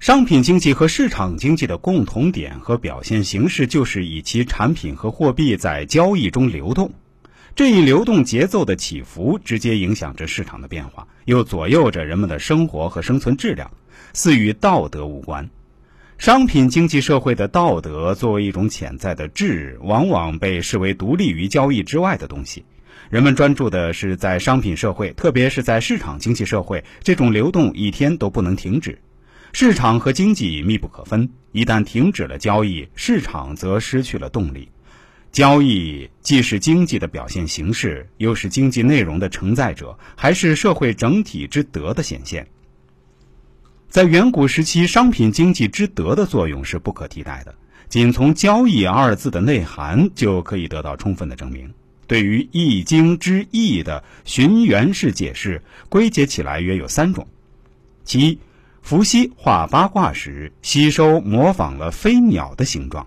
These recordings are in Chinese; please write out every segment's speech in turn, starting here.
商品经济和市场经济的共同点和表现形式，就是以其产品和货币在交易中流动。这一流动节奏的起伏，直接影响着市场的变化，又左右着人们的生活和生存质量，似与道德无关。商品经济社会的道德作为一种潜在的质，往往被视为独立于交易之外的东西。人们专注的是在商品社会，特别是在市场经济社会，这种流动一天都不能停止。市场和经济密不可分，一旦停止了交易，市场则失去了动力。交易既是经济的表现形式，又是经济内容的承载者，还是社会整体之德的显现。在远古时期，商品经济之德的作用是不可替代的。仅从“交易”二字的内涵就可以得到充分的证明。对于《易经》之“易”的寻源式解释，归结起来约有三种：其一。伏羲画八卦时，吸收模仿了飞鸟的形状。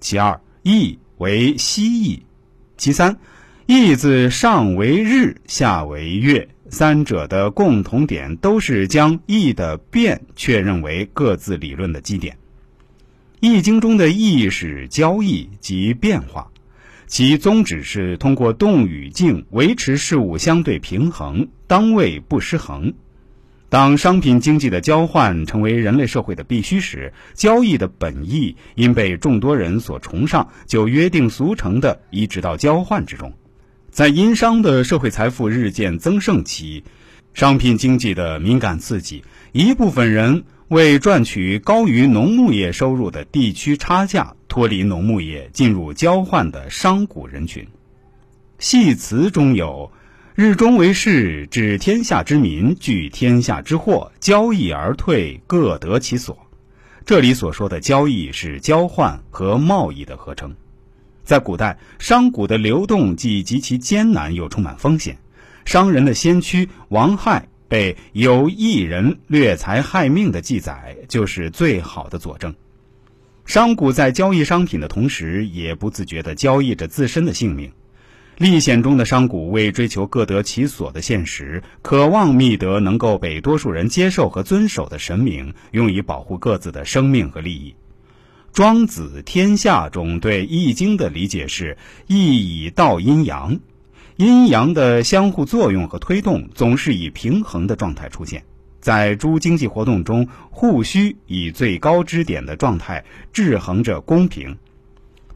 其二，翼为蜥蜴；其三，翼字上为日，下为月，三者的共同点都是将翼的变确认为各自理论的基点。易经中的易是交易及变化，其宗旨是通过动与静维持事物相对平衡，当位不失衡。当商品经济的交换成为人类社会的必须时，交易的本意因被众多人所崇尚，就约定俗成的移植到交换之中。在殷商的社会财富日渐增盛期，商品经济的敏感刺激，一部分人为赚取高于农牧业收入的地区差价，脱离农牧业，进入交换的商贾人群。戏词中有。日中为市，指天下之民聚天下之货，交易而退，各得其所。这里所说的交易是交换和贸易的合称。在古代，商贾的流动既极其艰难，又充满风险。商人的先驱王亥被有一人掠财害命的记载，就是最好的佐证。商贾在交易商品的同时，也不自觉地交易着自身的性命。历险中的商贾为追求各得其所的现实，渴望觅得能够被多数人接受和遵守的神明，用以保护各自的生命和利益。庄子《天下》中对《易经》的理解是：易以道阴阳，阴阳的相互作用和推动总是以平衡的状态出现。在诸经济活动中，互需以最高支点的状态制衡着公平。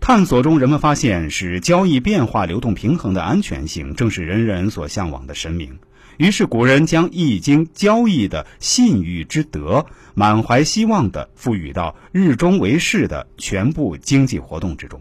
探索中，人们发现使交易变化、流动平衡的安全性，正是人人所向往的神明。于是，古人将《易经》交易的信誉之德，满怀希望地赋予到日中为市的全部经济活动之中。